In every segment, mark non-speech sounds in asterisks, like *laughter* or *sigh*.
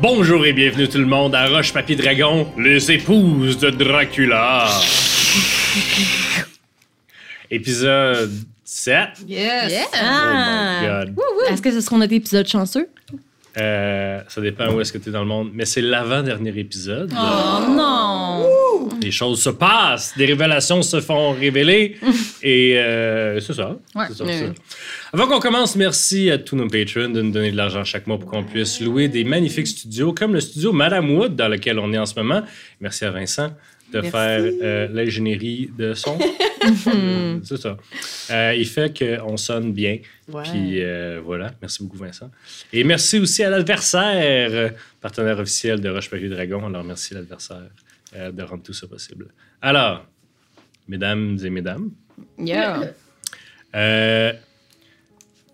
Bonjour et bienvenue tout le monde à Roche Papier Dragon, les épouses de Dracula. Épisode 7. Yes! Yeah. Oh Ah. my god. Est-ce que ce sera notre épisode chanceux? Euh, ça dépend où est-ce que tu es dans le monde, mais c'est l'avant-dernier épisode. Oh non! Les choses se passent, des révélations se font révéler *laughs* et euh, c'est ça. Ouais. C'est ça, ça. Avant qu'on commence, merci à tous nos patrons de nous donner de l'argent chaque mois pour qu'on puisse louer des magnifiques studios comme le studio Madame Wood dans lequel on est en ce moment. Merci à Vincent de Merci. faire euh, l'ingénierie de son. *laughs* *laughs* C'est ça. Euh, il fait qu'on sonne bien. Ouais. Puis euh, voilà, merci beaucoup Vincent. Et merci aussi à l'adversaire, partenaire officiel de Roche Papier Dragon. Alors merci l'adversaire de rendre tout ça possible. Alors, mesdames et mesdames, Yeah!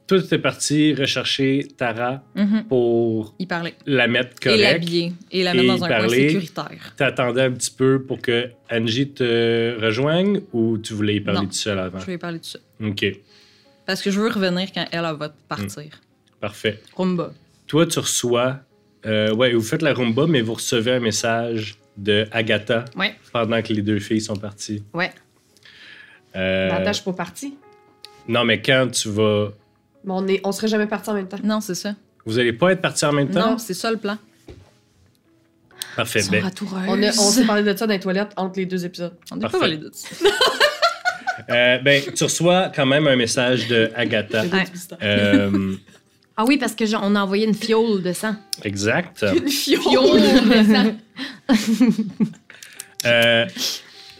Toi tu es parti rechercher Tara Mhm. pour parlait. la mettre Et correcte. l'habiller. Et la mettre Et dans un coin parler. sécuritaire. T'attendais un petit peu pour que Angie te rejoigne ou tu voulais y parler Non. tout seul avant? Je vais y parler de ça. OK, Parce que je veux revenir quand elle, elle va partir. parfait. Rumba. Toi, tu reçois. euh, ouais, vous faites la rumba, mais vous recevez un message de Agatha Ouais. pendant que les deux filles sont parties. Ouais. Euh, attends, je suis pas partie. non, mais quand tu vas. Mais on, est, on serait jamais partis en même temps. Non, c'est ça. Vous allez pas être partis en même temps? Non, c'est ça le plan. Parfait. Ils sont ben, ratoureuses. On, a- on s'est parlé de ça dans les toilettes entre les deux épisodes. On n'est pas Parfait. volé de ça. *laughs* euh, ben, tu reçois quand même un message de Agatha. Visiteurs. Euh, *laughs* Ah oui, parce que genre, on a envoyé une fiole de sang. exact. Une fiole. Fiole de sang. Euh,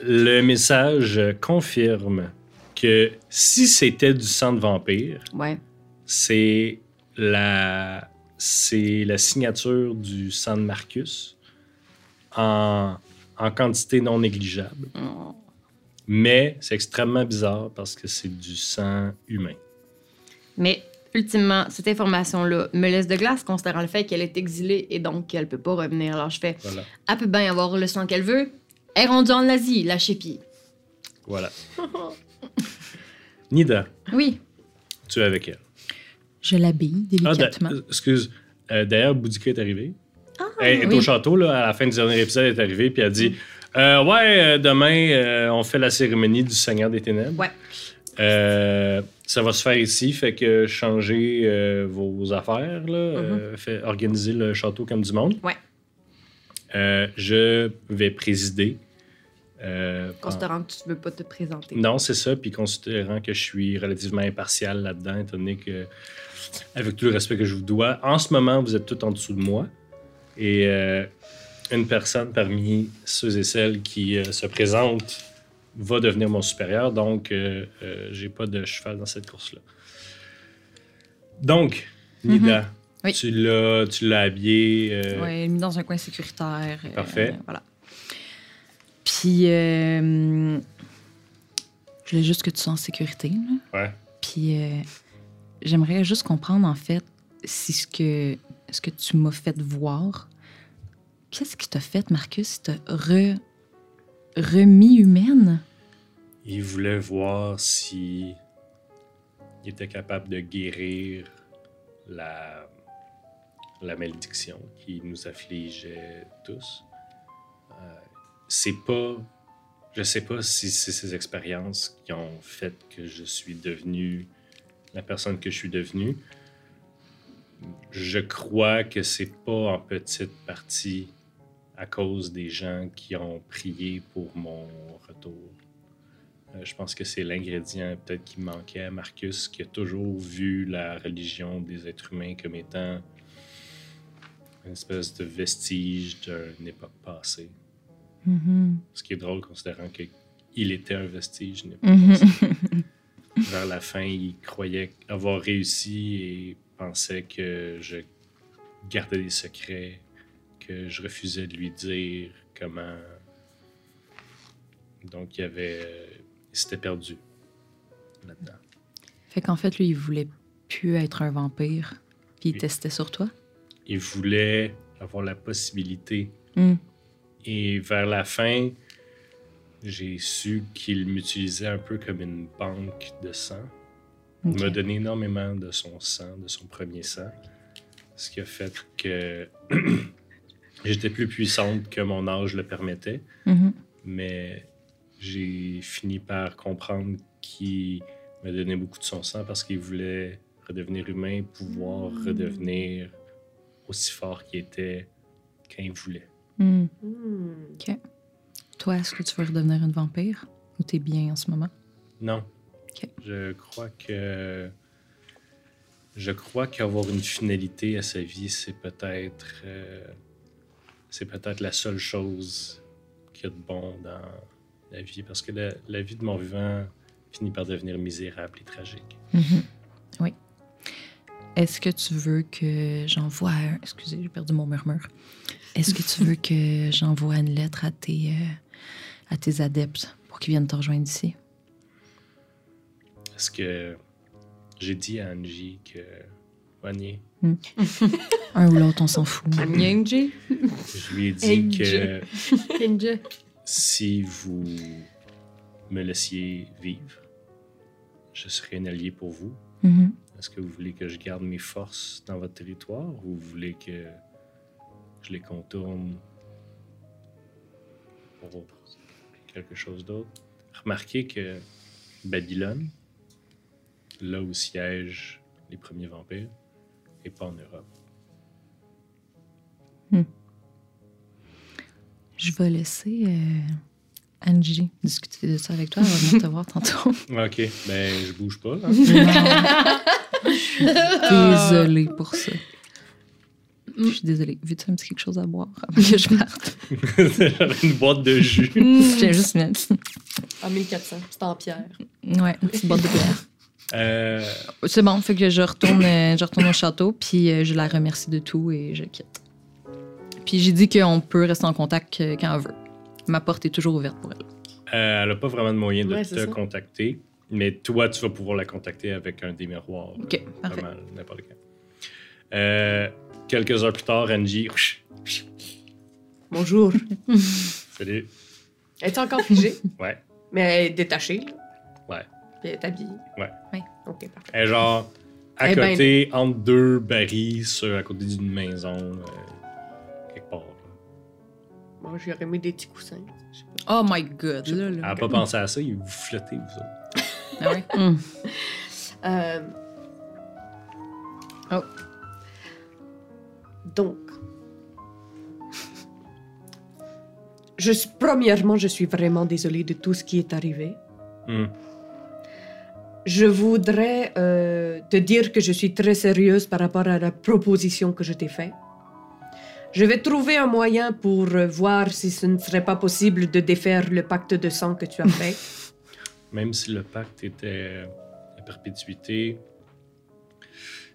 le message confirme que si c'était du sang de vampire, Ouais. C'est la, c'est la signature du sang de Marcus en, en quantité non négligeable. Oh. Mais c'est extrêmement bizarre parce que c'est du sang humain. Mais ultimement, cette information-là me laisse de glace, considérant le fait qu'elle est exilée et donc qu'elle peut pas revenir. Alors je fais, Voilà. elle peut bien avoir le sang qu'elle veut. Elle est rendue en Asie, la chépie. Voilà. *laughs* Nida, Oui. tu es avec elle. Je l'habille Ah, délicatement. d'a- excuse. Euh, D'ailleurs, Boudica est arrivée. Ah, Elle est oui. au château, là, à la fin du dernier épisode, elle est arrivée, puis elle a dit Euh, Ouais, euh, demain, euh, on fait la cérémonie du Seigneur des Ténèbres. Ouais. Euh, ça va se faire ici, fait que changez euh, vos affaires, là, euh, fait, organiser le château comme du monde. Mm-hmm. Ouais. Euh, je vais présider. Euh, Considérant que tu veux pas te présenter. non, c'est ça. Puis considérant que je suis relativement impartial là-dedans, étant donné que, avec tout le respect que je vous dois, en ce moment, vous êtes tout en dessous de moi. Et euh, une personne parmi ceux et celles qui euh, se présentent va devenir mon supérieur. Donc, euh, euh, j'ai pas de cheval dans cette course-là. Donc, Nida, Mhm. Oui. tu l'as tu l'as habillé. euh, Ouais, mis dans un coin sécuritaire. euh, Parfait. voilà. Puis, euh, je voulais juste que tu sois en sécurité. là. Ouais. Puis, euh, j'aimerais juste comprendre, en fait, si ce que, ce que tu m'as fait voir, qu'est-ce qui t'a fait, Marcus? T'a re- remis humaine? Il voulait voir si il était capable de guérir la, la malédiction qui nous affligeait tous. C'est pas. Je sais pas si c'est ces expériences qui ont fait que je suis devenu la personne que je suis devenu. Je crois que c'est pas en petite partie à cause des gens qui ont prié pour mon retour. Euh, je pense que c'est l'ingrédient peut-être qui manquait à Marcus, qui a toujours vu la religion des êtres humains comme étant une espèce de vestige d'une époque passée. Mhm. Ce qui est drôle considérant qu'il était un vestige Mhm. passée. *laughs* Vers la fin, il croyait avoir réussi et pensait que je gardais des secrets, que je refusais de lui dire comment. Donc, il avait. Il s'était perdu là-dedans. Fait qu'en fait, lui, il voulait plus être un vampire, puis il testait sur toi? Il voulait avoir la possibilité. Mm. Et vers la fin, j'ai su qu'il m'utilisait un peu comme une banque de sang. Il m'a donné énormément de son sang, de son premier sang. ce qui a fait que *clears throat* j'étais plus puissante que mon âge le permettait, Mhm. mais j'ai fini par comprendre qu'il me donnait beaucoup de son sang parce qu'il voulait redevenir humain, pouvoir redevenir aussi fort qu'il était quand il voulait. Hmm. Hmm. Toi, est-ce que tu veux redevenir une vampire? Ou t'es bien en ce moment? Non. Ok. Je crois que. Je crois qu'avoir une finalité à sa vie, c'est peut-être. euh, c'est peut-être la seule chose qu'il y a de bon dans la vie. Parce que la, la vie de mon vivant finit par devenir misérable et tragique. Mhm. Oui. Est-ce que tu veux que j'envoie un... Excusez, j'ai perdu mon murmure. Est-ce que tu veux que j'envoie une lettre à tes, euh, à tes adeptes pour qu'ils viennent te rejoindre ici? Est-ce que j'ai dit à Angie que. Vanier, *laughs* Un ou l'autre, on s'en fout. Nyingji. je lui ai dit que si vous me laissiez vivre, je serais un allié pour vous. Mhm. Est-ce que vous voulez que je garde mes forces dans votre territoire ou vous voulez que je les contourne pour quelque chose d'autre? Remarquez que Babylone, là où siègent les premiers vampires, n'est pas en Europe. Je vais laisser euh, Angie discuter de ça avec toi. Elle va venir te voir tantôt. *laughs* Ok, ben je bouge pas. hein. *laughs* Désolée pour ça. Je suis désolée. Veux-tu un petit quelque chose à boire avant que je parte? *laughs* J'avais une boîte de jus. J'ai juste mettre. En 1400, c'est en pierre. Ouais, une petite boîte de bière. Euh, C'est bon, fait que je retourne, euh, je retourne au château, puis euh, je la remercie de tout et je quitte. Puis j'ai dit qu'on peut rester en contact quand on veut. Ma porte est toujours ouverte pour elle. Euh, elle n'a pas vraiment de moyen de Ouais, te ça. contacter, mais toi, tu vas pouvoir la contacter avec un des miroirs. Ok, euh, parfait. Vraiment, n'importe quand. Euh, quelques heures plus tard, Angie. Bonjour. *laughs* Salut. Elle est encore figée, Ouais. mais elle est détachée. Ouais. Puis elle est habillée. Ouais. Ouais. Ok, parfait. Elle est genre à côté, entre deux barils, sur, à côté d'une maison, euh, quelque part. Bon, j'aurais mis des petits coussins. je sais pas. Oh my god, là, Elle n'a pas pensé à ça, il vous flottez, vous autres. Ah ouais? Hum. *laughs* Euh, Oh. Donc, je premièrement, je suis vraiment désolée de tout ce qui est arrivé. Hmm. Je voudrais euh, te dire que je suis très sérieuse par rapport à la proposition que je t'ai faite. Je vais trouver un moyen pour euh, voir si ce ne serait pas possible de défaire le pacte de sang que tu as fait. *laughs* Même si le pacte était à perpétuité,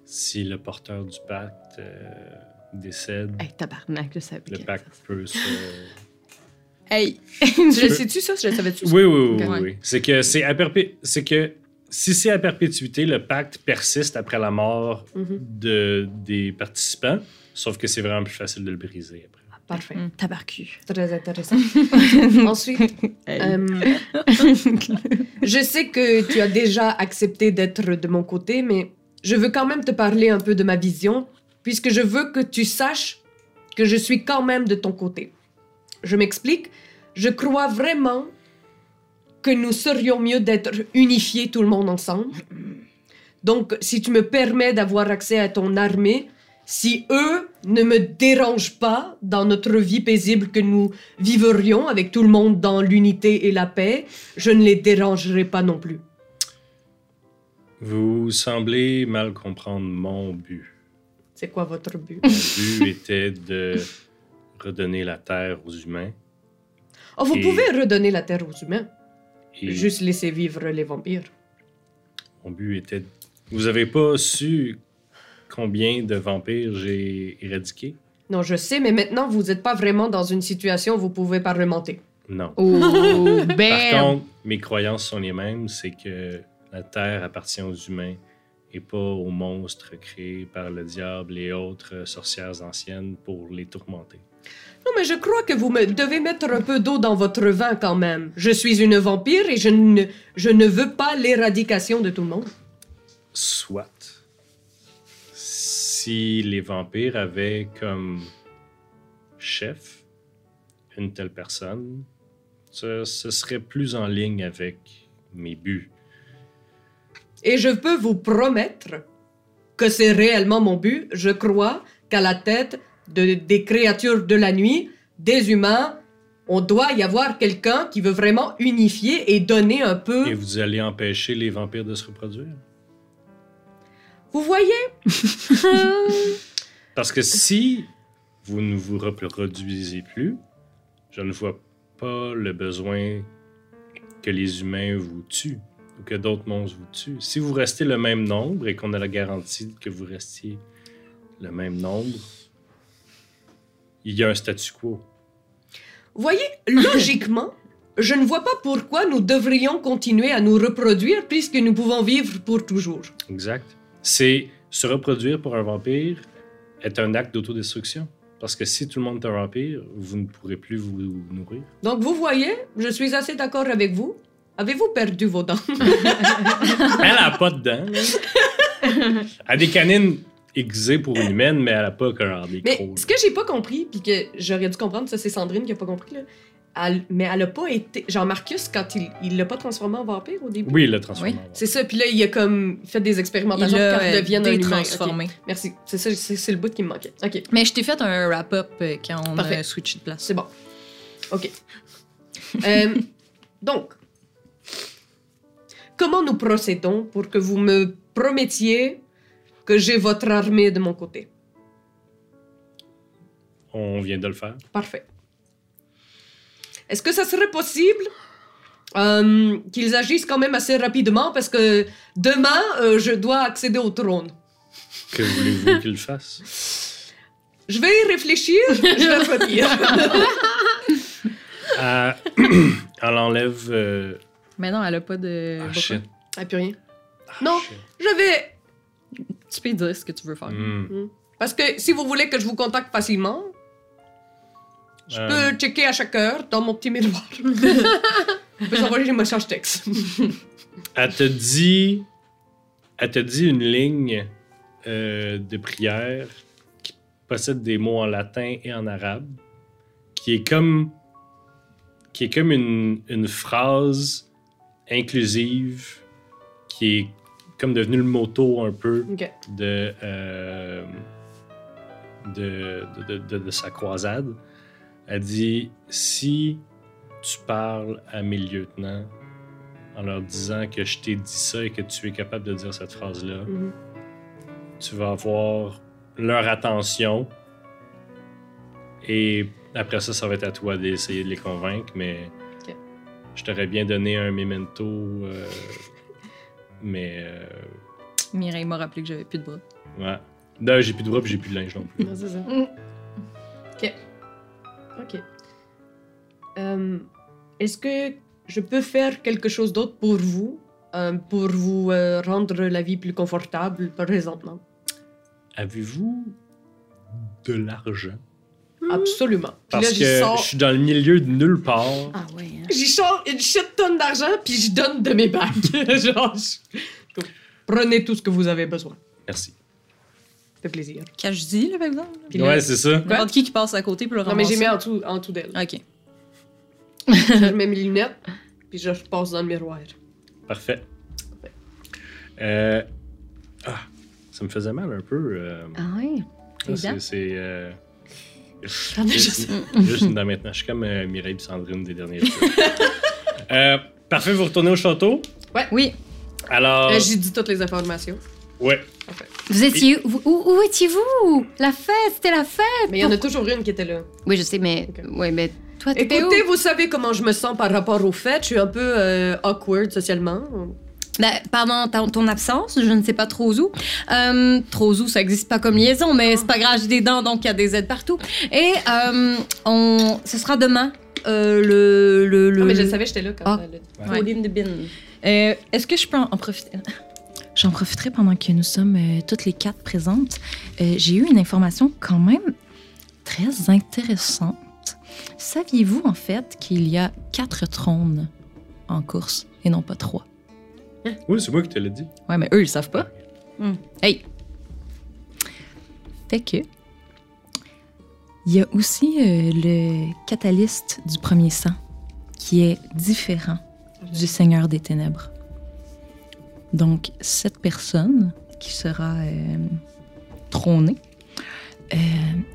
si le porteur du pacte euh, décède, Hey, tabarnak, je savais le pacte peut se. *laughs* Hey! tu le sais-tu, ça? Je le savais-tu? ça? Oui, oui, oui, oui. C'est que c'est à perpé- c'est que si c'est à perpétuité, le pacte persiste après la mort Mhm. de, des participants, sauf que c'est vraiment plus facile de le briser après. Parfait. Hum, Tabarcu. Très intéressant. *laughs* Ensuite, euh, je sais que tu as déjà accepté d'être de mon côté, mais je veux quand même te parler un peu de ma vision, puisque je veux que tu saches que je suis quand même de ton côté. Je m'explique. Je crois vraiment que nous serions mieux d'être unifiés tout le monde ensemble. Donc, si tu me permets d'avoir accès à ton armée, si eux ne me dérangent pas dans notre vie paisible que nous vivrions avec tout le monde dans l'unité et la paix, je ne les dérangerai pas non plus. Vous semblez mal comprendre mon but. C'est quoi votre but? Mon but *laughs* était de redonner la terre aux humains. Oh, vous Et- pouvez redonner la terre aux humains. Et Juste laisser vivre les vampires. mon but était. Vous avez pas su combien de vampires j'ai éradiqués? Non, je sais, mais maintenant, vous n'êtes pas vraiment dans une situation où vous pouvez parlementer. Non. Oh, Par bam! contre, mes croyances sont les mêmes, c'est que la terre appartient aux humains et pas aux monstres créés par le diable et autres sorcières anciennes pour les tourmenter. Non, mais je crois que vous me devez mettre un peu d'eau dans votre vin quand même. Je suis une vampire et je ne, je ne veux pas l'éradication de tout le monde. Soit. si les vampires avaient comme chef une telle personne, ce, ce serait plus en ligne avec mes buts. Et je peux vous promettre que c'est réellement mon but. Je crois qu'à la tête de, des créatures de la nuit, des humains, on doit y avoir quelqu'un qui veut vraiment unifier et donner un peu... Et vous allez empêcher les vampires de se reproduire? Vous voyez? *laughs* Parce que si vous ne vous reproduisez plus, je ne vois pas le besoin que les humains vous tuent ou que d'autres monstres vous tuent. Si vous restez le même nombre et qu'on a la garantie que vous restiez le même nombre, il y a un statu quo. Vous voyez, logiquement, *laughs* je ne vois pas pourquoi nous devrions continuer à nous reproduire puisque nous pouvons vivre pour toujours. Exact. C'est se reproduire pour un vampire est un acte d'autodestruction. Parce que si tout le monde est un vampire, vous ne pourrez plus vous nourrir. Donc vous voyez, je suis assez d'accord avec vous. Avez-vous perdu vos dents? *laughs* Elle a pas de dents. Elle a des canines aiguisées pour une humaine, mais elle a pas genre des Mais crocs. ce que j'ai pas compris, puis que j'aurais dû comprendre, ça c'est Sandrine qui a pas compris, là. Elle- mais elle a pas été. Genre Marcus, quand il il l'a pas transformé en vampire au début? Oui, il l'a transformé. Oui. C'est ça, puis là, il a comme fait des expérimentations Il pour euh, devienne un humain. détransformé. Ok, Merci, c'est ça, c'est le bout qui me manquait. Ok, Mais je t'ai fait un wrap-up euh, quand on Parfait. a switché de place. c'est bon. Ok. *laughs* Euh, donc, comment nous procédons pour que vous me promettiez que j'ai votre armée de mon côté? On vient de le faire. Parfait. Est-ce que ça serait possible euh, qu'ils agissent quand même assez rapidement? Parce que demain, euh, je dois accéder au trône. Que voulez-vous qu'il fasse? Je vais y réfléchir, je vais *laughs* revenir. Elle, *clears throat* elle enlève. Mais non, elle a pas de. Ah, shit. ah, plus rien. Ah, Non. shit. Je vais... Tu peux dire ce que tu veux faire. Hmm. Parce que si vous voulez que je vous contacte facilement, je Euh, peux checker à chaque heure dans mon petit miroir. *laughs* je peux envoyer des messages textes. Elle te dit. Elle te dit une ligne euh, de prière qui possède des mots en latin et en arabe, qui est comme. qui est comme une, une phrase inclusive qui est comme devenu le motto un peu de, euh, de, de, de- de sa croisade. Elle dit Si tu parles à mes lieutenants en leur disant que je t'ai dit ça et que tu es capable de dire cette phrase-là, Mhm. tu vas avoir leur attention. Et après ça, ça va être à toi d'essayer de les convaincre, mais. Je t'aurais bien donné un memento, euh, mais euh, Mireille m'a rappelé que j'avais plus de bras. ouais. Non, j'ai plus de bras puis j'ai plus de linge non plus. Non, c'est ça. Mm. Ok. Ok. Euh, Est-ce que je peux faire quelque chose d'autre pour vous, euh, pour vous euh, rendre la vie plus confortable présentement? Avez-vous de l'argent? Absolument. Puis Parce là, que sors, je suis dans le milieu de nulle part. Ah ouais. hein. j'y sors une shit tonne d'argent, puis je donne de mes bagues. *laughs* Genre, je- prenez tout ce que vous avez besoin. Merci. Ça fait plaisir. Qu'est-ce que je dis, là, par exemple? Puis là- Ouais, c'est ça. N'importe qui qui passe à côté peut le non, mais j'ai mis en dessous, en dessous d'elle. OK. je mets mes lunettes, puis je passe dans le miroir. Parfait. Euh, Ah, ça me faisait mal un peu. euh, Ah ouais. ah, Les c'est. J'en ai Juste, dent maintenant. Je suis comme euh, Mireille et Sandrine des derniers jours. *laughs* Euh, parfait, vous retournez au château? Oui. Alors, Euh, J'ai dit toutes les informations. ouais. Vous étiez où, où, où étiez-vous? La fête, c'était la fête. Mais il y en a toujours une qui était là. Oui, je sais, mais Ok. ouais, mais toi, t'étais où? Écoutez, vous savez comment je me sens par rapport au fait. Je suis un peu euh, awkward socialement. Ben, pendant ta- ton absence, je ne sais pas trop où. Euh, trop où, ça existe pas comme liaison, mais c'est pas grave, j'ai des dents, donc il y a des aides partout. Et euh, on, ce sera demain. euh, le, le, le... Non, mais je savais, j'étais là quand Ah. Ouais. Pauline de Bin. Euh, Est-ce que je peux en, en profiter? J'en profiterai pendant que nous sommes euh, toutes les quatre présentes. Euh, J'ai eu une information quand même très intéressante. Saviez-vous en fait qu'il y a quatre trônes en course et non pas trois? Oui, c'est moi qui te l'ai dit. Ouais, mais eux, ils savent pas. Hmm. Hey! Fait que. Il y a aussi euh, le catalyste du premier sang qui est différent du Seigneur des Ténèbres. Donc, cette personne qui sera euh, trônée, euh,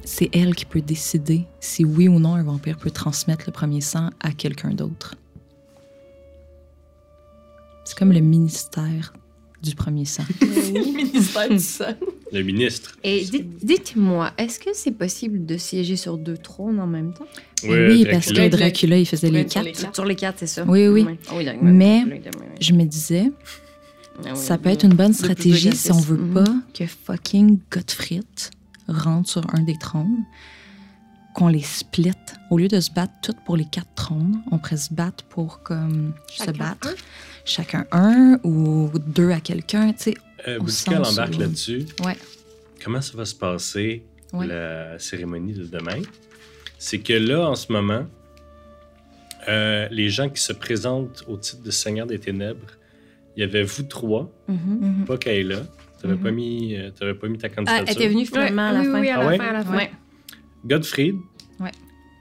c'est elle qui peut décider si oui ou non un vampire peut transmettre le premier sang à quelqu'un d'autre. C'est comme le ministère du premier sang. *laughs* ministère du sang. Le ministre. Et dites- dites-moi, est-ce que c'est possible de siéger sur deux trônes en même temps? Oui, parce que Dracula, il faisait les sur les quatre. Sur les quatre, c'est ça? Oui, oui. Ah oui. Mais- Oui, oui, oui. Je me disais, Ah oui, ça peut oui. être une bonne stratégie si on veut Mhm. pas que fucking Gottfried rentre sur un des trônes, qu'on les split. Au lieu de se battre toutes pour les quatre trônes, on pourrait se battre pour comme se Chacun battre. Chacun un ou deux à quelqu'un, tu sais. Euh, embarque là-dessus. Ouais. Comment ça va se passer, Ouais. la cérémonie de demain? C'est que là, en ce moment, euh, les gens qui se présentent au titre de Seigneur des Ténèbres, il y avait vous trois, Mhm. pas Kayla. T'avais Mhm. pas, mis, euh, t'avais pas mis ta Ah, candidature. elle était venue finalement à la oui, fin. oui, à Ah la fin, à la fin. Ouais.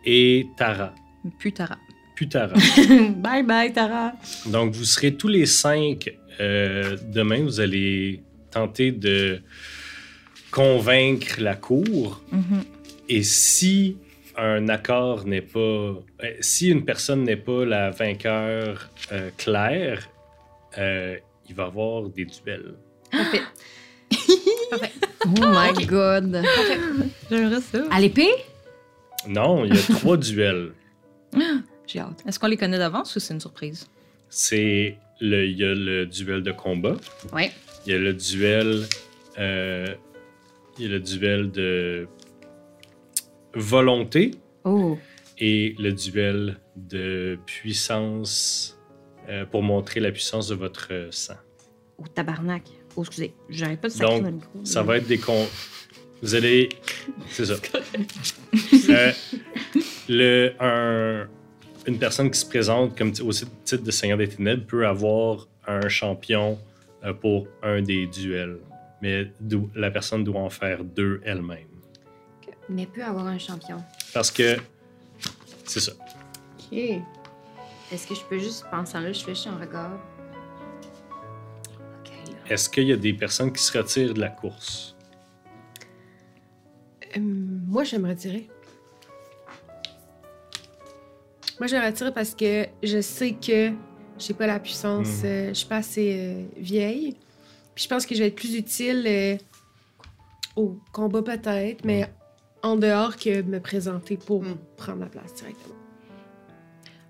et Tara. Plus Tara. Puis Tara. *laughs* bye bye, Tara. Donc, vous serez tous les cinq euh, demain. Vous allez tenter de convaincre la cour. Mhm. Et si un accord n'est pas. euh, si une personne n'est pas la vainqueur euh, claire, euh, il va y avoir des duels. Parfait. *laughs* Oh *laughs* my god. J'aimerais ça. À l'épée? Non, il y a trois *laughs* duels. J'ai hâte. Est-ce qu'on les connaît d'avance ou c'est une surprise? C'est le, il y a le duel de combat. Ouais. Il y a le duel. euh, il y a le duel de volonté Oh. et le duel de puissance euh, pour montrer la puissance de votre sang. Oh, tabarnak. Oh, excusez. J'arrête pas de sacrer Donc, dans le micro. Ça va être des con. Vous allez. C'est ça. *laughs* Euh, le, un- une personne qui se présente comme au titre de Seigneur des Ténèbres peut avoir un champion euh, pour un des duels. Mais do- la personne doit en faire deux elle-même. Mais peut avoir un champion. Parce que. C'est ça. Ok. Est-ce que je peux juste penser là, je fais un regard? Est-ce qu'il y a des personnes qui se retirent de la course? Euh, moi, j'aimerais tirer. Moi, j'aimerais tirer parce que je sais que j'ai pas la puissance, Mhm. euh, je suis pas assez euh, vieille. Puis je pense que je vais être plus utile euh, au combat peut-être, mais en dehors que me présenter pour Mhm. prendre la place directement.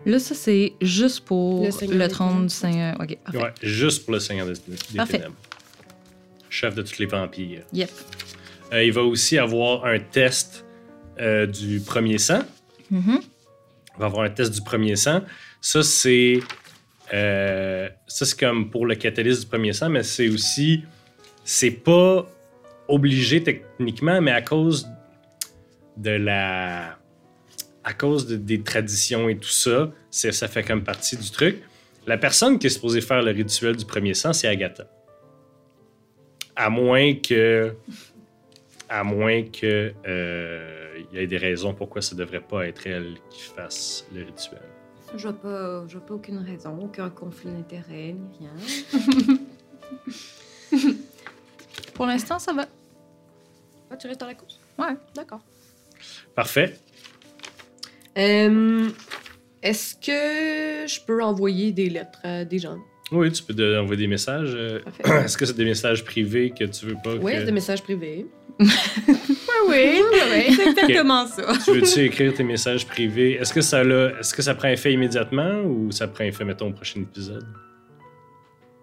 Là, ça, c'est juste pour Le trône du Seigneur. OK, parfait. Ouais, juste pour le Seigneur des, des Parfait. Ténèbres. Chef de tous les vampires. Yep. Euh, il va aussi avoir un test euh, du premier sang. Mhm. Il va avoir un test du premier sang. Ça, c'est. euh, ça, c'est comme pour le catalyse du premier sang, mais c'est aussi. C'est pas obligé techniquement, mais à cause de la. À cause de- des traditions et tout ça, ça fait comme partie du truc. La personne qui est supposée faire le rituel du premier sang, c'est Agatha. À moins que. À moins que. euh, Il y ait des raisons pourquoi ça devrait pas être elle qui fasse le rituel. Je vois pas, je vois pas aucune raison, aucun conflit d'intérêt, ni rien. *laughs* Pour l'instant, ça va. Ah, tu restes dans la course? Ouais. D'accord. Parfait. Euh, Est-ce que je peux envoyer des lettres à des gens? Oui, tu peux de- envoyer des messages. euh, Parfait. *clears throat* Est-ce que c'est des messages privés que tu veux pas Oui, que... des messages privés. oui, oui, *laughs* c'est exactement ça. Tu veux-tu écrire tes messages privés? Est-ce que ça l'a- Est-ce que ça prend effet immédiatement ou ça prend effet, mettons, au prochain épisode?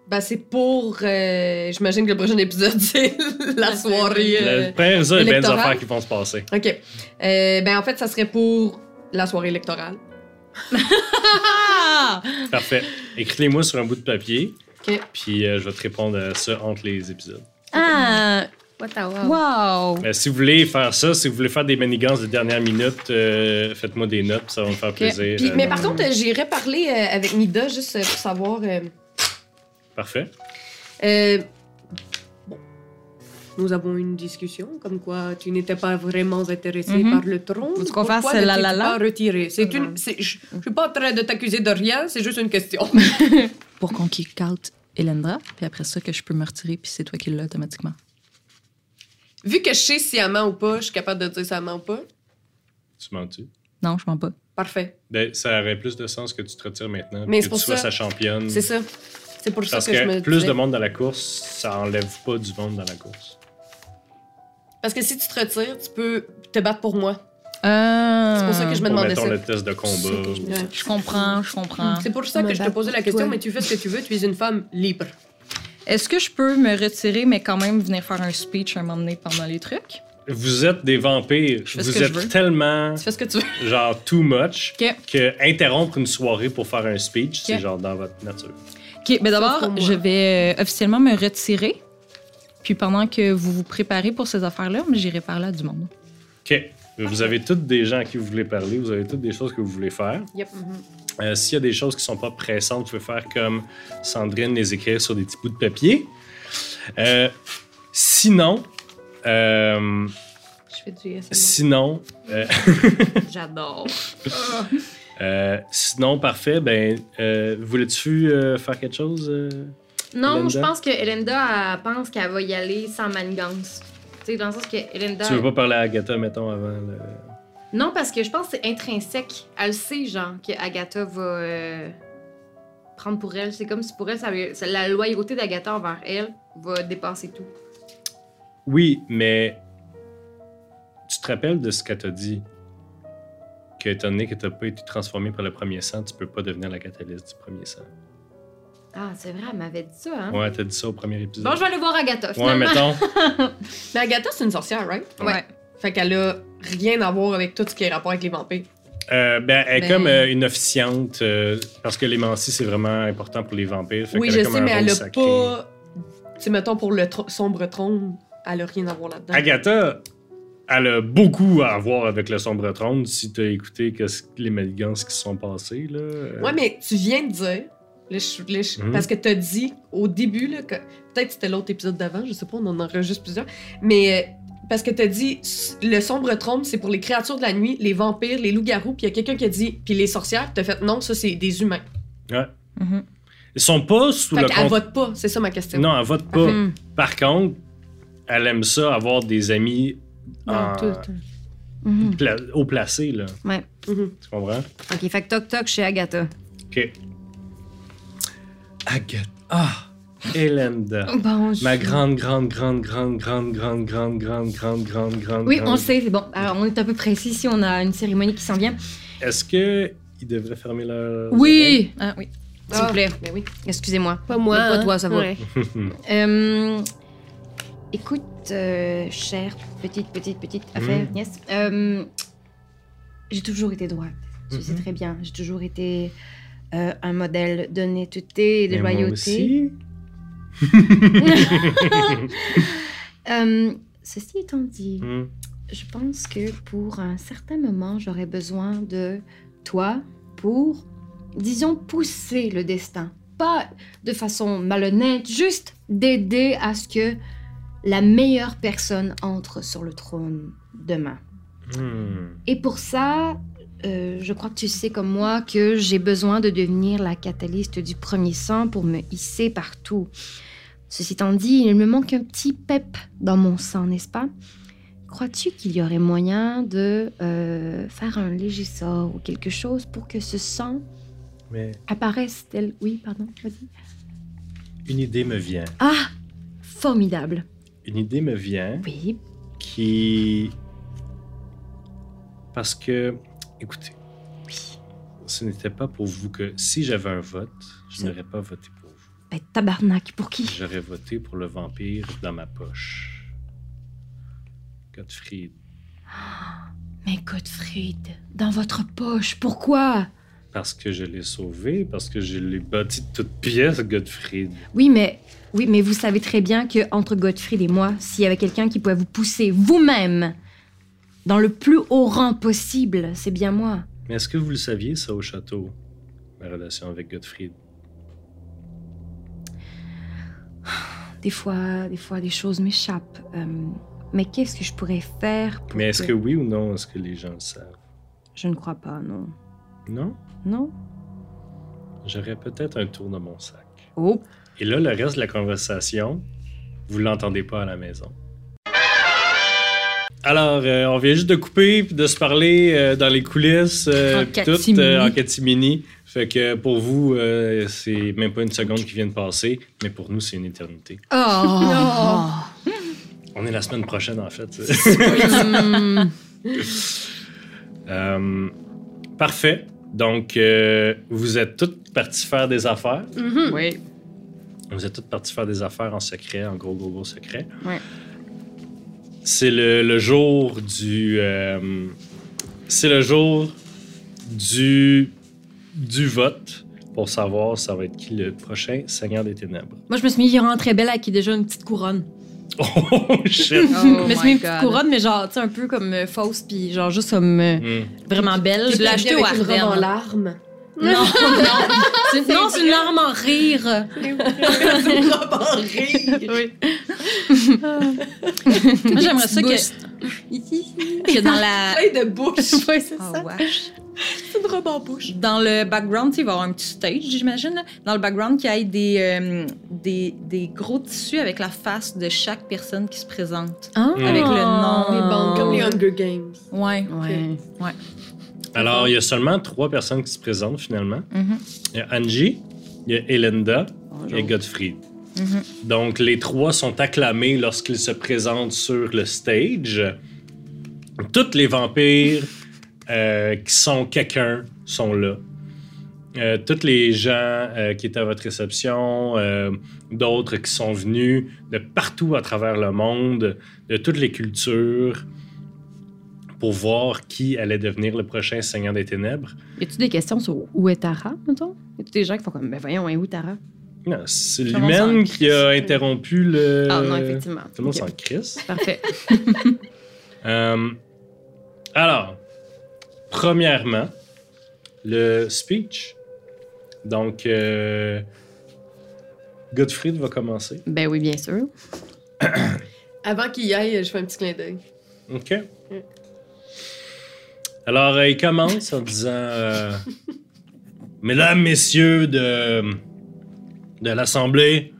Ben, c'est pour. euh, J'imagine que le prochain épisode, *laughs* c'est la soirée. euh, Le premier épisode, il y a bien des électoral? affaires qui vont se passer. OK. Euh, ben, en fait, ça serait pour la soirée électorale. *laughs* Parfait. Écris-les-moi sur un bout de papier, OK. puis euh, je vais te répondre à ça entre les épisodes. Ah! What the wow. Wow! Euh, si vous voulez faire ça, si vous voulez faire des manigances de dernière minute, euh, faites-moi des notes, ça va me faire plaisir. Puis, Euh, mais par contre, euh, j'irais parler euh, avec Nida juste euh, pour savoir. euh, Parfait. euh. Nous avons une discussion comme quoi tu n'étais pas vraiment intéressé Mhm. par le. Faut-tu qu'on Pourquoi fasse ne la, la, la? pas retiré? C'est une. C'est- Je je suis pas en train de t'accuser de rien, c'est juste une question. *laughs* Pour qu'on kick out Elendra, puis après ça, que je peux me retirer, puis c'est toi qui l'as automatiquement. Vu que je sais si elle ment ou pas, je suis capable de dire si elle ment ou pas. Tu mens-tu? Non, je mens pas. Parfait. Ben, ça aurait plus de sens que tu te retires maintenant. Mais que c'est pour tu sois ça- sa championne. C'est ça. C'est pour ça que, que, je me plus disais. de monde dans la course, ça enlève pas du monde dans la course. Parce que si tu te retires, tu peux te battre pour moi. Ah. C'est pour ça que je me demandais mettons, ça. le test de combat. C'est ça que je me ou- disais. Je comprends, je comprends. C'est pour ça que je te battre posais la question, mais tu fais ce que tu veux, tu es une femme libre. Est-ce que je peux me retirer, mais quand même venir faire un speech un moment donné pendant les trucs? Vous êtes des vampires. Je fais ce Vous que je veux. êtes tellement, Tu fais ce que tu veux. genre, too much Ok. que interrompre une soirée pour faire un speech, c'est genre dans votre nature. OK, mais Sauf d'abord, je vais euh, officiellement me retirer. Puis pendant que vous vous préparez pour ces affaires-là, j'irai parler à du monde. OK. Vous avez toutes des gens à qui vous voulez parler, vous avez toutes des choses que vous voulez faire. Yep. Euh, S'il y a des choses qui sont pas pressantes, vous pouvez faire comme Sandrine, les écrire sur des petits bouts de papier. Euh, sinon, euh, Je fais du sinon, euh, *laughs* J'adore. euh, sinon, parfait. Ben, euh, voulais-tu euh, faire quelque chose? Non, Elenda? je pense que Elenda elle pense qu'elle va y aller sans manigance. Tu sais, dans le sens que Elenda. Tu veux pas parler à Agatha, mettons, avant le... Non, parce que je pense que c'est intrinsèque. Elle le sait, genre, que Agatha va euh, prendre pour elle. C'est comme si pour elle, ça, la loyauté d'Agatha envers elle va dépasser tout. Oui, mais tu te rappelles de ce qu'elle t'a dit? Que étant donné que t'as pas été transformé par le premier sang, tu peux pas devenir la catalyste du premier sang. Ah, c'est vrai, elle m'avait dit ça, hein? Ouais, t'as dit ça au premier épisode. Bon, je vais aller voir Agatha, Ouais, finalement. mettons. Mais *laughs* Agatha, c'est une sorcière, right? Ouais. Fait qu'elle a rien à voir avec tout ce qui est rapport avec les vampires. Euh, ben, elle est Ben- comme euh, une officiante, euh, parce que l'émancie, c'est vraiment important pour les vampires. fait oui, a je comme sais, un mais elle a sacré. pas. Tu sais, mettons pour le tr- sombre trône, elle a rien à voir là-dedans. Agatha, elle a beaucoup à voir avec le sombre trône si t'as écouté que ce- les manigances qui se sont passées. Là. Euh, Ouais, mais tu viens de dire. Mhm. Parce que t'as dit au début, là, que peut-être c'était l'autre épisode d'avant, je sais pas, on en enregistre plusieurs. Mais euh, parce que t'as dit s- le sombre trône, c'est pour les créatures de la nuit, les vampires, les loups-garous, puis il y a quelqu'un qui a dit, puis les sorcières, t'as fait non, ça c'est des humains. Mhm. Ils sont pas sous Fait le contrôle. vote pas, c'est ça ma question. Non, elle vote pas. Hmm. Par contre, elle aime ça avoir des amis en- tout, tout. Mhm. pla- haut placés. Là. Mhm. Tu comprends? Ok, fait que toc toc chez Agatha. OK. Agatha. Ah! Elenda. Ma grande, grande, grande, grande, grande, grande, grande, grande, grande, grande, grande. Oui, on sait, c'est bon. Alors, on est un peu précis si on a une cérémonie qui s'en vient. Est-ce que ils devraient fermer leur. Oui! Ah, oui. S'il vous plaît. Ben oui. Excusez-moi. Pas moi. Pas hein. toi, ça va. Ouais. Euh, écoute, euh, chère petite, petite, petite affaire, Mm. euh, j'ai toujours été droite. Tu sais Mhm. très bien. J'ai toujours été euh, un modèle d'honnêteté et de Mais moi loyauté. aussi. *laughs* Euh, ceci étant dit, Hmm. je pense que pour un certain moment, j'aurais besoin de toi pour, disons, pousser le destin. Pas de façon malhonnête, juste d'aider à ce que la meilleure personne entre sur le trône demain. Hmm. Et pour ça, euh, je crois que tu sais comme moi que j'ai besoin de devenir la catalyste du premier sang pour me hisser partout. Ceci étant dit, il me manque un petit pep dans mon sang, n'est-ce pas? Crois-tu qu'il y aurait moyen de euh, faire un léger sort ou quelque chose pour que ce sang Mais apparaisse tel... Oui, pardon, vas-y. une idée me vient. Ah Formidable. Une idée me vient Oui. qui. Parce que, écoutez, ce n'était pas pour vous que si j'avais un vote, je n'aurais pas voté pour vous. Ben, tabarnak, pour qui? J'aurais voté pour le vampire dans ma poche. Gottfried. *gasps* Mais Gottfried, dans votre poche, pourquoi? Parce que je l'ai sauvé, parce que je l'ai bâti de toutes pièces, Gottfried. Oui, mais oui, mais vous savez très bien que entre Gottfried et moi, s'il y avait quelqu'un qui pouvait vous pousser vous-même dans le plus haut rang possible, c'est bien moi. Mais est-ce que vous le saviez, ça, au château, ma relation avec Gottfried? des fois, des fois, des choses m'échappent. Euh, mais qu'est-ce que je pourrais faire pour Mais est-ce que oui ou non, est-ce que les gens le savent? Je ne crois pas, non. Non? Non? J'aurais peut-être un tour dans mon sac. Oh! Et là, le reste de la conversation, vous l'entendez pas à la maison. Alors, euh, on vient juste de couper puis de se parler euh, dans les coulisses, euh, En tout, euh, en catimini. Fait que pour vous, euh, c'est même pas une seconde qui vient de passer, mais pour nous, c'est une éternité. Oh! *laughs* On est la semaine prochaine, en fait. *laughs* Parfait. Donc, euh, vous êtes toutes parties faire des affaires. Mhm. oui. Vous êtes toutes parties faire des affaires en secret, en gros, gros, gros secret. Ouais. C'est le, le jour du. euh, c'est le jour du. du vote pour savoir ça va être qui le prochain Seigneur des Ténèbres. Moi, je me suis mis vraiment très belle avec déjà une petite couronne. *laughs* Oh shit! je me suis mis my une petite couronne, mais genre, tu sais, un peu comme euh, fausse, puis genre juste comme euh, Hmm. vraiment belle. Tu Je l'ai l'as acheté au avec une robe en larmes. Non, non. C'est- *laughs* non, c'est une larme en rire. *laughs* une robe en rire. *laughs* Moi, j'aimerais ça que. que dans la. *laughs* Plein de bouches. *laughs* Ouais, c'est Oh, ça. wesh. C'est une robe en bouche. Dans le background, il va y avoir un petit stage, j'imagine. Dans le background, qu'il y ait des, euh, des, des gros tissus avec la face de chaque personne qui se présente. Mm. Avec le nom. Les bandes, comme les Hunger Games. Ouais. Ouais. Alors, il y a seulement trois personnes qui se présentent finalement. Mhm. Il y a Angie, il y a Elenda Bonjour. et Mhm. Donc, les trois sont acclamés lorsqu'ils se présentent sur le stage. Toutes les vampires euh, qui sont quelqu'un sont là. Euh, tous les gens euh, qui étaient à votre réception, euh, d'autres qui sont venus de partout à travers le monde, de toutes les cultures, pour voir qui allait devenir le prochain Seigneur des Ténèbres. Y a-tu des questions sur où est Tara, mettons? Y a-tu des gens qui font comme, ben voyons, où est Tara? Non, C'est le monde l'humaine qui a interrompu le. Ah non, effectivement. Tout le monde s'en crisse. Parfait. *laughs* Euh, alors, premièrement, le speech. Donc, euh, Gottfried va commencer. Ben oui, bien sûr. *coughs* Avant qu'il y aille, je fais un petit clin d'œil. OK. Alors, euh, il commence en disant euh, *laughs* Mesdames, Messieurs de, de l'Assemblée,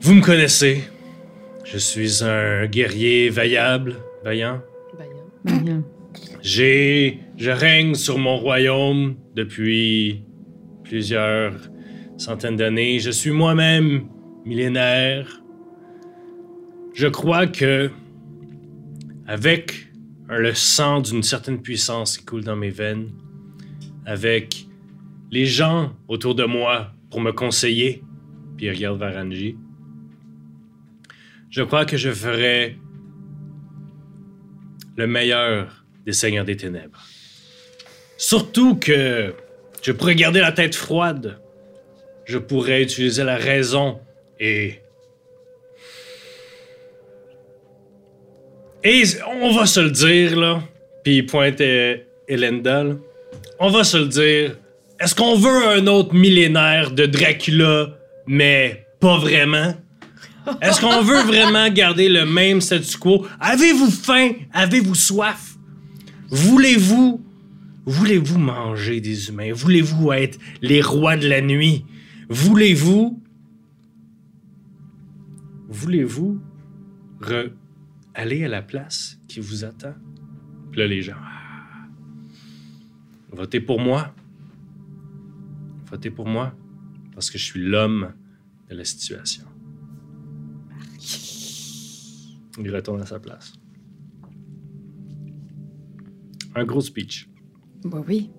vous me connaissez. Je suis un guerrier vaillable, vaillant. Vaillant. J'ai, je règne sur mon royaume depuis plusieurs centaines d'années. Je suis moi-même millénaire. Je crois que, avec le sang d'une certaine puissance qui coule dans mes veines, avec les gens autour de moi pour me conseiller, puis il regarde vers je crois que je ferai le meilleur des Seigneurs des Ténèbres. Surtout que je pourrais garder la tête froide. Je pourrais utiliser la raison et... Et on va se le dire, là. Puis il pointe euh, Elenda, là. On va se le dire. Est-ce qu'on veut un autre millénaire de Dracula, mais pas vraiment? Est-ce qu'on veut vraiment garder le même statu quo? Avez-vous faim? Avez-vous soif? Voulez-vous voulez-vous manger des humains? Voulez-vous être les rois de la nuit? Voulez-vous voulez-vous aller à la place qui vous attend? Puis là, les gens, Ah. votez pour moi. Votez pour moi parce que je suis l'homme de la situation. Il retourne à sa place. Un gros speech. Bah oui.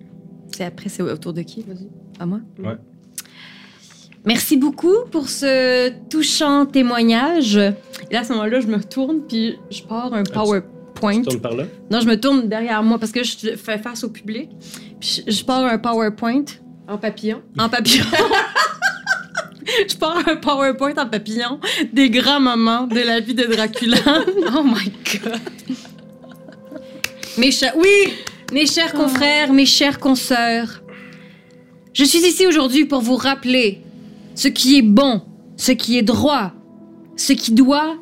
C'est après, c'est autour de qui? Vas-y. À moi? Ouais. Merci beaucoup pour ce touchant témoignage. Et là, à ce moment-là, je me tourne puis je pars un tu- PowerPoint. Tu tournes par là? Non, je me tourne derrière moi parce que je fais face au public. Puis je pars un PowerPoint En papillon. en papillon. *laughs* je pars un PowerPoint en papillon des grands moments de la vie de Dracula. *laughs* oh my god. Mes chers, oui, mes chers confrères, mes chères consoeurs. Je suis ici aujourd'hui pour vous rappeler ce qui est bon ce qui est droit, ce qui doit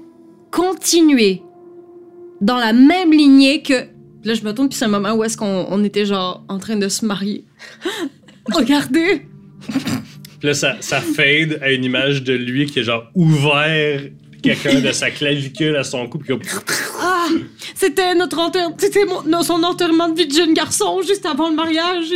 continuer dans la même lignée que. Là, je me tourne, puis c'est un moment où est-ce qu'on on était genre en train de se marier. Regardez! Puis là, ça, ça fade à une image de lui qui est genre ouvert quelqu'un de sa clavicule à son cou, puis comme. Ah! C'était notre enterrement. C'était son enterrement de vie de jeune garçon juste avant le mariage.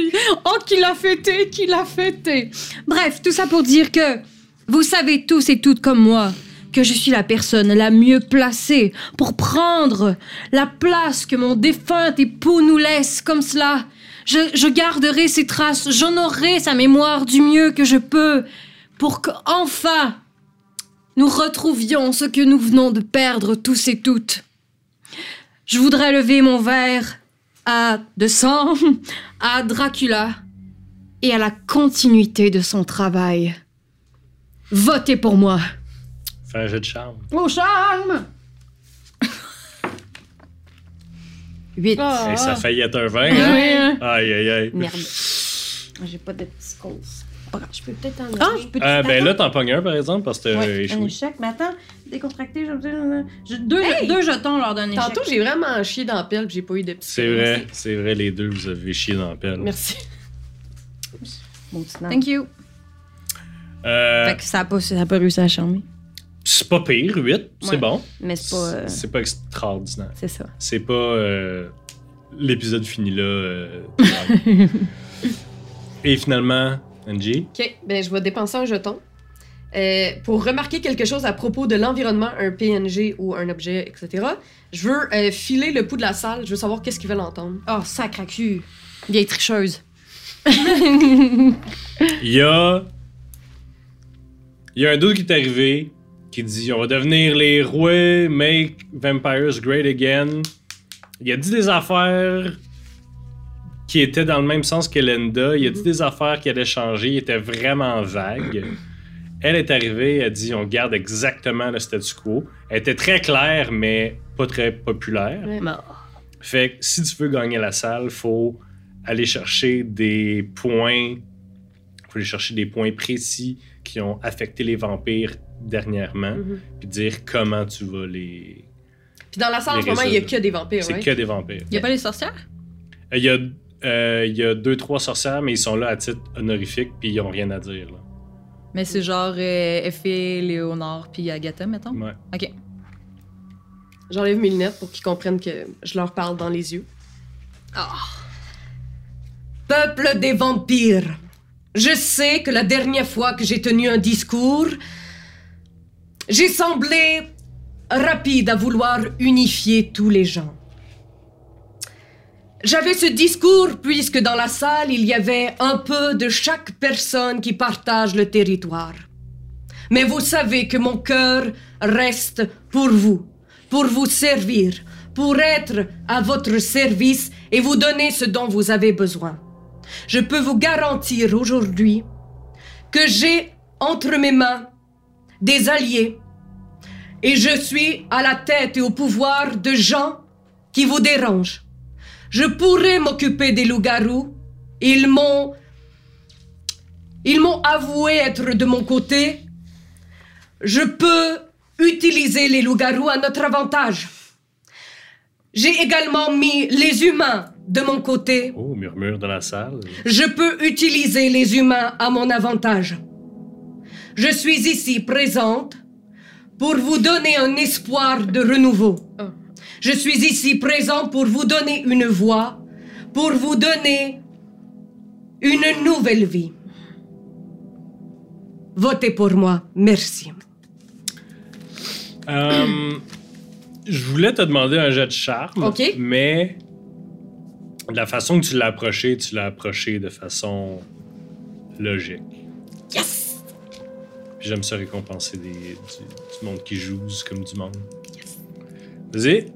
Oh, qu'il a fêté, qu'il a fêté. Bref, tout ça pour dire que vous savez tous et toutes comme moi que je suis la personne la mieux placée pour prendre la place que mon défunt époux nous laisse comme cela. Je, je garderai ses traces, j'honorerai sa mémoire du mieux que je peux pour qu'enfin nous retrouvions ce que nous venons de perdre tous et toutes. Je voudrais lever mon verre à de sang, à Dracula et à la continuité de son travail. Votez pour moi. Fais un jeu de charme. Au charme! 8. Ah. Et ça a failli être un 20. hein? Ouais. Aïe, aïe, aïe. Merde. J'ai pas de petits causes. Je peux peut-être en Ah, je peux Euh, ben là, t'en pognes un, par exemple, parce que t'as Ouais, un échoué. échec. Mais attends, décontracté, je... je- deux, deux jetons lors d'un échec. Tantôt, j'ai vraiment chié dans la pelle, j'ai pas eu de petits. C'est vrai, c'est vrai, les deux, vous avez chié dans la pelle. Merci. Thank you. Euh, Fait que ça a pas, ça a pas réussi à charmer. C'est pas pire, 8, c'est bon. Mais c'est pas. euh, C'est pas extraordinaire. c'est ça. C'est pas euh, l'épisode fini là. euh, *laughs* Et finalement, Angie, Ok, ben je vais dépenser un jeton. Euh, pour remarquer quelque chose à propos de l'environnement, un PNG ou un objet, etc., je veux euh, filer le pouls de la salle. Je veux savoir qu'est-ce qu'ils veulent entendre. Oh, sacre à cul. Vieille tricheuse. *laughs* il y a. Il y a un doute qui est arrivé qui dit On va devenir les rois, make vampires great again. Il a dit des affaires qui étaient dans le même sens que Linda. Il a dit des affaires qui allaient changer. Il était vraiment vague. Elle est arrivée, elle a dit on garde exactement le statu quo. Elle était très claire, mais pas très populaire. Fait que si tu veux gagner la salle, faut aller chercher des points. faut aller chercher des points précis qui ont affecté les vampires dernièrement, Mhm. puis dire comment tu vas les. Puis dans la salle, en ce moment, il y a que des vampires, C'est ouais? que des vampires. Y a pas les sorcières? Euh, Il y a, euh, il y a deux, trois sorcières, mais ils sont là à titre honorifique, puis ils ont rien à dire. Là. Mais c'est genre euh, Effie, Léonard, puis Agatha, mettons? Ouais. Ok. J'enlève mes lunettes pour qu'ils comprennent que je leur parle dans les yeux. Peuple des vampires, je sais que la dernière fois que j'ai tenu un discours, j'ai semblé rapide à vouloir unifier tous les gens. J'avais ce discours puisque dans la salle, il y avait un peu de chaque personne qui partage le territoire. Mais vous savez que mon cœur reste pour vous, pour vous servir, pour être à votre service et vous donner ce dont vous avez besoin. Je peux vous garantir aujourd'hui que j'ai entre mes mains des alliés et je suis à la tête et au pouvoir de gens qui vous dérangent. Je pourrais m'occuper des loups-garous. Ils m'ont ils m'ont avoué être de mon côté. Je peux utiliser les loups-garous à notre avantage. J'ai également mis les humains de mon côté. Oh, murmure dans la salle. Je peux utiliser les humains à mon avantage. Je suis ici présente pour vous donner un espoir de renouveau. Oh. Je suis ici présent pour vous donner une voix, pour vous donner une nouvelle vie. Votez pour moi. Merci. Euh, je voulais te demander un jet de charme, mais la façon que tu l'as approché, tu l'as approché de façon logique. J'aime ça récompenser des, du, du monde qui joue comme du monde. Vas-y.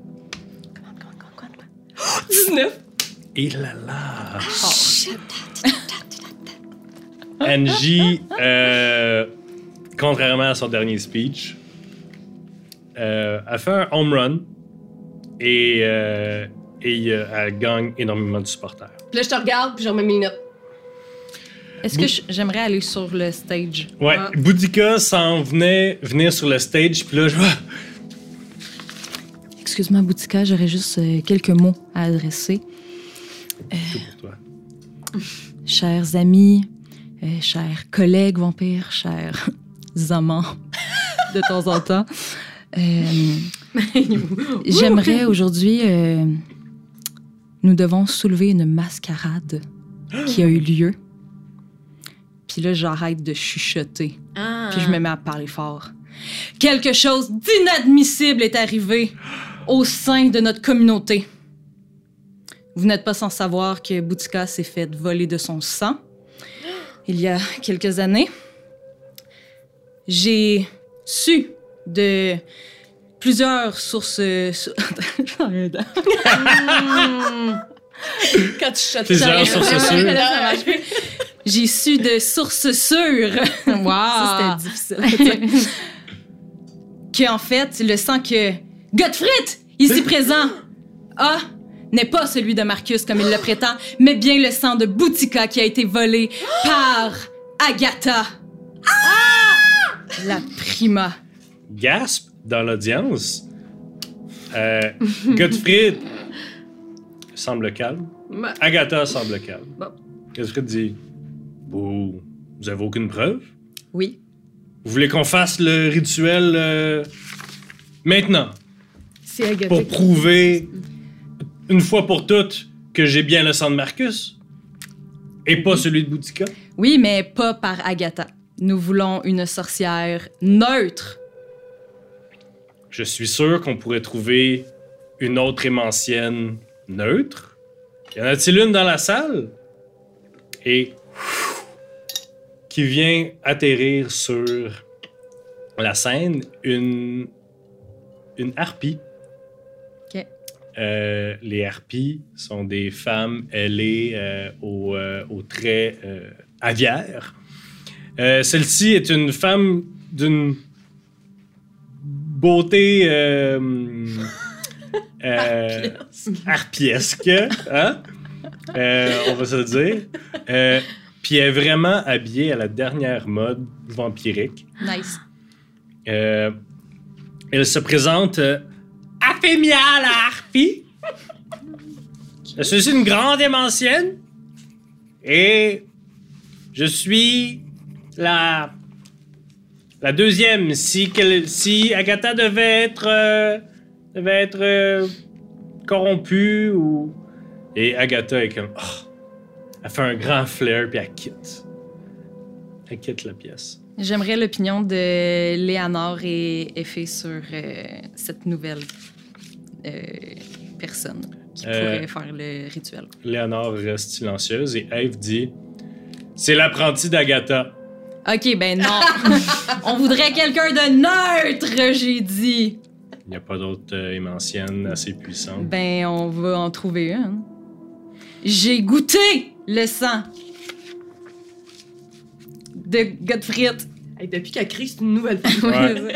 19. *gasps* Et là là. Angie, euh, contrairement à son dernier speech, euh, a fait un home run et, euh, et euh, elle gagne énormément de supporters. Puis là, je te regarde, puis je remets mes lunettes. Est-ce que je- j'aimerais aller sur le stage? Ouais, Ah. Boudica s'en venait venir sur le stage, puis là, je vois. Excuse-moi, Boutica, j'aurais juste euh, quelques mots à adresser. Tout pour toi. Chers amis, euh, chers collègues vampires, chers *laughs* amants *laughs* de temps en temps, euh, j'aimerais aujourd'hui, euh, nous devons soulever une mascarade qui a eu lieu. Puis là, j'arrête de chuchoter. Ah. Puis je me mets à parler fort. Quelque chose d'inadmissible est arrivé au sein de notre communauté. Vous n'êtes pas sans savoir que Boutika s'est fait voler de son sang il y a quelques années. J'ai su de plusieurs sources. *laughs* dent. Quand tu chattes Plusieurs sources sûres. *laughs* J'ai su de sources sûres. Wow. *laughs* Ça, c'était difficile. *laughs* que en fait, le sang que Gottfried, ici présent, a n'est pas celui de Marcus comme il le prétend, mais bien le sang de Boutika qui a été volé par Agatha. La prima. Gasp dans l'audience. Euh, Gottfried semble calme. Agatha semble calme. Bon. Gottfried dit Vous, vous avez aucune preuve? Oui. Vous voulez qu'on fasse le rituel euh, maintenant? C'est Agatha. pour prouver une fois pour toutes que j'ai bien le sang de Marcus? Et pas celui de Boutika Oui, mais pas par Agatha. Nous voulons une sorcière neutre. Je suis sûr qu'on pourrait trouver une autre émancienne neutre. Y en a-t-il une dans la salle? Et qui vient atterrir sur la scène une, une harpie. Euh, les harpies sont des femmes ailées euh, aux, euh, euh, aviaires. Euh, Celle-ci est une femme d'une beauté harpiesque, hein? On va se le dire. Puis elle est vraiment habillée à la dernière mode vampirique. Nice. Euh, elle se présente euh, Aphémia la harpie. Je suis une grande émancienne et je suis la la deuxième. Si si Agatha devait être euh, devait être euh, corrompue ou et Agatha est comme Oh. Elle fait un grand flair puis elle quitte. Elle quitte la pièce. J'aimerais l'opinion de Léonore et Effet sur euh, cette nouvelle euh, personne qui Euh. pourrait faire le rituel. Léonore reste silencieuse et Eve dit C'est l'apprenti d'Agatha. Ok, ben non. *laughs* On voudrait quelqu'un de neutre, j'ai dit. Il n'y a pas d'autre euh, émancienne assez puissante. Ben, on va en trouver une. J'ai goûté le sang de Gottfried. Hey, depuis qu'elle crie, c'est une nouvelle. *laughs* Ouais.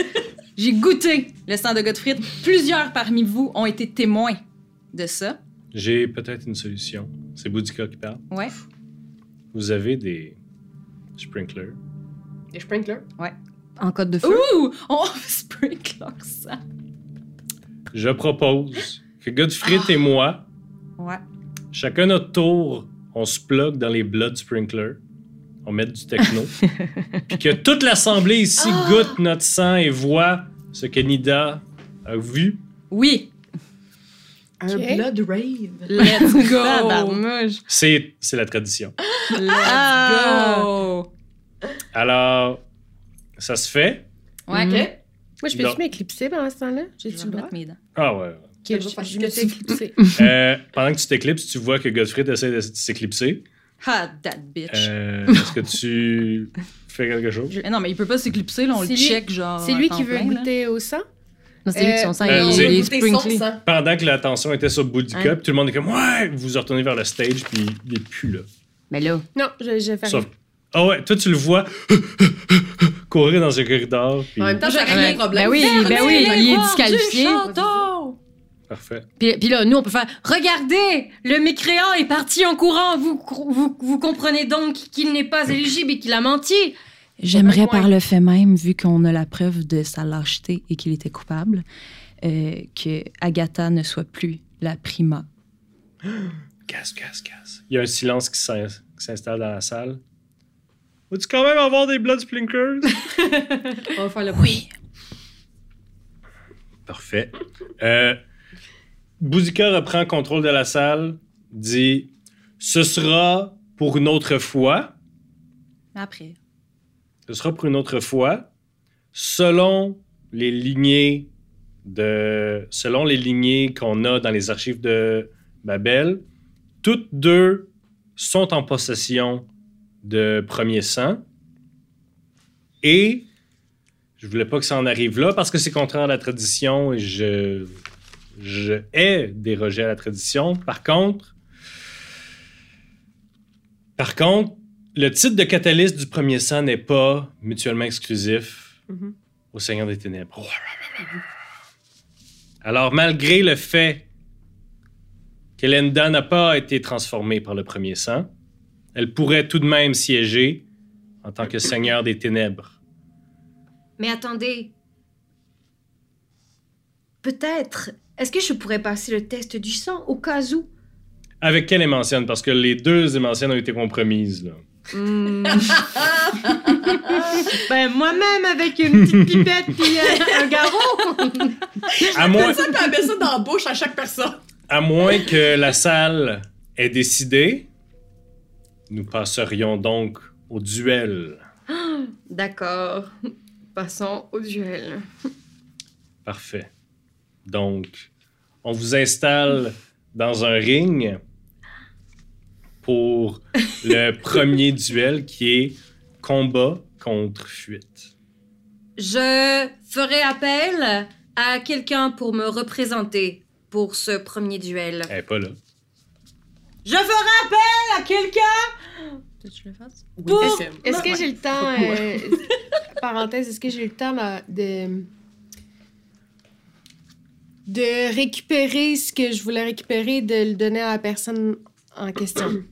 J'ai goûté le sang de Gottfried. Plusieurs parmi vous ont été témoins de ça. J'ai peut-être une solution. C'est Boudica qui parle. Ouais. Vous avez des sprinklers. Les sprinklers? En code de feu? Ouh! On *laughs* sprinkler ça. Je propose que Godfrey et moi, Ouais. chacun notre tour, on se plug dans les blood sprinklers. On met du techno. *laughs* Puis que toute l'assemblée ici goûte notre sang et voit ce que Nida a vu. Oui. Un blood rave. Let's go. C'est c'est la tradition. Let's Ah. go. Alors, ça se fait. Ouais. Ok. Moi, je peux-tu m'éclipser pendant ce temps-là? Je J'ai-tu vais le droit? mes dents. Ah ouais. Je, je me suis. Euh, *laughs* pendant que tu t'éclipses, tu vois que Godfrey essaie de s'éclipser. Ah, that bitch. Euh, Est-ce que tu *laughs* fais quelque chose? Eh non, mais il peut pas s'éclipser, là, on le C'est lui- check, genre. C'est lui qui veut plein, là. goûter au sang? Non, c'est lui qui son sang, Euh, il c'est- est sang. Pendant que l'attention était sur Boudica, Hein? puis tout le monde est comme Ouais! Vous vous retournez vers le stage, puis il est plus là. Mais là, Non, je, je fais Sauf. rien. Ah ouais, toi tu le vois *laughs* courir dans un corridor, puis. En même temps, Ouais. règle le problème. Ben oui, ben oui, il est disqualifié. Parfait. Puis, puis là, nous, on peut faire Regardez, le mécréant est parti en courant. Vous, vous, vous comprenez donc qu'il n'est pas éligible et qu'il a menti. J'aimerais par le fait même, vu qu'on a la preuve de sa lâcheté et qu'il était coupable, euh, que Agatha ne soit plus la prima. *gasps* Casse, casse, casse. Il y a un silence qui s'in- qui s'installe dans la salle. Veux-tu quand même avoir des Blood Splinkers? *laughs* On va faire le Oui. Parfait. Euh, Boudica reprend contrôle de la salle, dit Ce sera pour une autre fois. Après. Ce sera pour une autre fois. Selon les lignées de. Selon les lignées qu'on a dans les archives de Babel, toutes deux sont en possession de premier sang. Et je voulais pas que ça en arrive là parce que c'est contraire à la tradition et je, je hais déroger à la tradition. Par contre, par contre, le titre de catalyste du premier sang n'est pas mutuellement exclusif Mhm. au Seigneur des Ténèbres. Alors, malgré le fait qu'Elenda n'a pas été transformée par le premier sang, elle pourrait tout de même siéger en tant que Seigneur des Ténèbres. Mais attendez. Peut-être. Est-ce que je pourrais passer le test du sang au cas où? Avec quelle émancienne? Parce que les deux émanciennes ont été compromises. Là. Hmm. *laughs* ben, moi-même, avec une petite pipette puis euh, un garrot. *laughs* À moins, Ça, mis ça dans la bouche à chaque personne. à moins que la salle ait décidé, nous passerions donc au duel. D'accord. Passons au duel. Parfait. Donc, on vous installe dans un ring pour le *laughs* premier duel qui est combat contre fuite. Je ferai appel à quelqu'un pour me représenter pour ce premier duel. Elle est pas là. Je ferai appel à quelqu'un Tu le fasses? pour... Est-ce est-ce que j'ai le temps, euh, parenthèse, est-ce que j'ai le temps là, de, de récupérer ce que je voulais récupérer, de le donner à la personne en question?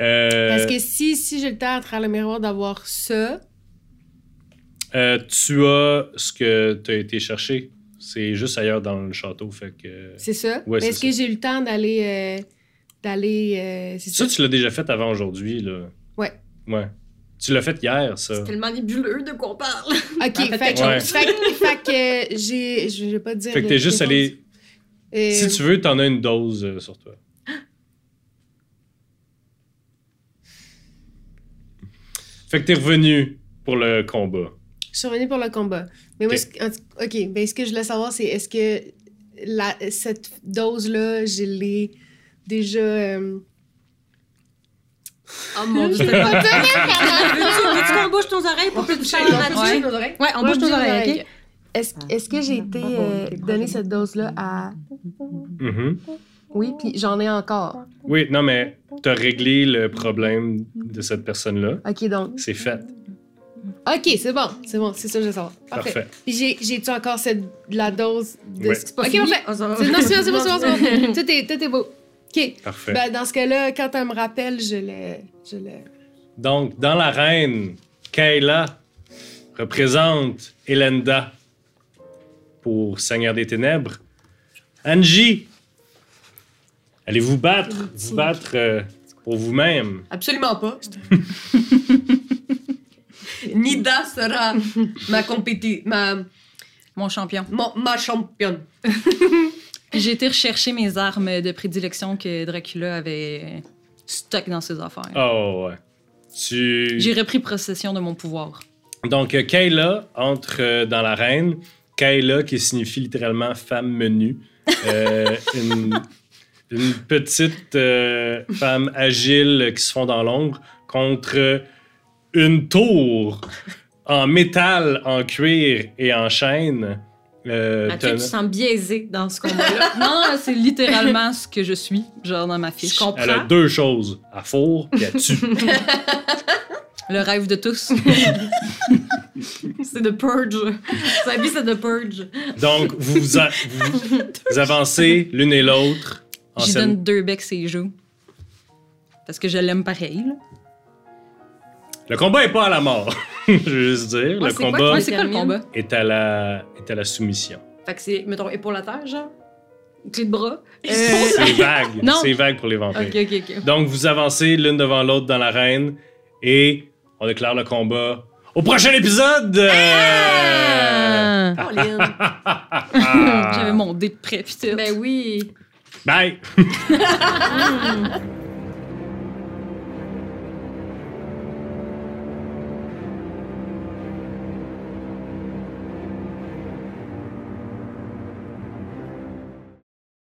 Euh, Parce que si, si j'ai le temps à travers le miroir d'avoir ça, euh, tu as ce que tu as été chercher. C'est juste ailleurs dans le château. Fait que... c'est ça? Ouais, Mais c'est est-ce que j'ai eu le temps d'aller. euh, d'aller. Ça, ça? tu l'as déjà fait avant aujourd'hui. là. Ouais. Ouais. Tu l'as fait hier, ça. C'est tellement nébuleux de quoi on parle. *laughs* Ok, fait fait, que- fait fait que j'ai. Je vais pas te dire. Fait que t'es juste allé. Euh, Si tu veux, t'en as une dose euh, sur toi. Fait que t'es revenu pour le combat. Je suis revenue pour le combat. Mais moi, Ok. ce- ok, ben, ce que je voulais savoir, c'est est-ce que la, cette dose-là, je l'ai déjà. euh, Oh mon dieu, veux-tu *laughs* qu'on bouge nos oreilles pour que tu parles là-dessus? Ouais, on bouge nos oreilles, ok? Est-ce est-ce que j'ai été euh, donné cette dose-là à. Mhm. Oui, puis j'en ai encore. Oui, non, mais t'as réglé le problème de cette personne-là. Ok, donc. C'est fait. Ok, c'est bon, c'est bon, c'est ça que je veux savoir. Parfait. Parfait. Puis j'ai- j'ai-tu encore cette, la dose de. Ouais. Ok, parfait. C'est- Non, c'est bon, c'est bon, c'est bon, *laughs* tout est beau. Ok. Parfait. Ben, dans ce cas-là, quand elle me rappelle, je le. Je le... Donc, dans l'arène, Kayla représente Elenda pour Seigneur des Ténèbres. Angie, allez-vous battre, vous battre euh, pour vous-même? Absolument pas. *laughs* Nida sera ma compéti... ma, Mon champion. ma, ma championne. *laughs* J'ai été rechercher mes armes de prédilection que Dracula avait stock dans ses affaires. Oh, ouais. Tu... J'ai repris possession de mon pouvoir. Donc, euh, Kayla entre euh, dans l'arène. Kayla, qui signifie littéralement femme menue. Euh, une, *laughs* une petite euh, femme agile qui se fond dans l'ombre contre une tour en métal, en cuir et en chaîne. Euh, Mathieu, tu sens biaisé dans ce combat-là. *laughs* Non, c'est littéralement ce que je suis, genre dans ma Je fiche. comprends. Elle a deux choses. Elle fourre et elle tue. *laughs* Le rêve de tous. C'est The Purge. Sa vie, c'est The Purge. Donc, vous, a- vous, *laughs* vous avancez l'une et l'autre. J'y donne deux becs ses joues. Parce que je l'aime pareil. là. Le combat est pas à la mort, *laughs* je veux juste dire. Ouais, le quoi combat Ouais, c'est quoi le combat? est, à la, est à la soumission. Fait que c'est, mettons, épaule à terre, genre? Clé de bras? Euh, C'est vague. Non. C'est vague pour les vampires. ok, ok, ok. Donc, vous avancez l'une devant l'autre dans l'arène et on déclare le combat au prochain épisode! euh, Ah! Oh, ah. *laughs* J'avais mon dé de prêt, tout. ben oui. Bye! *laughs*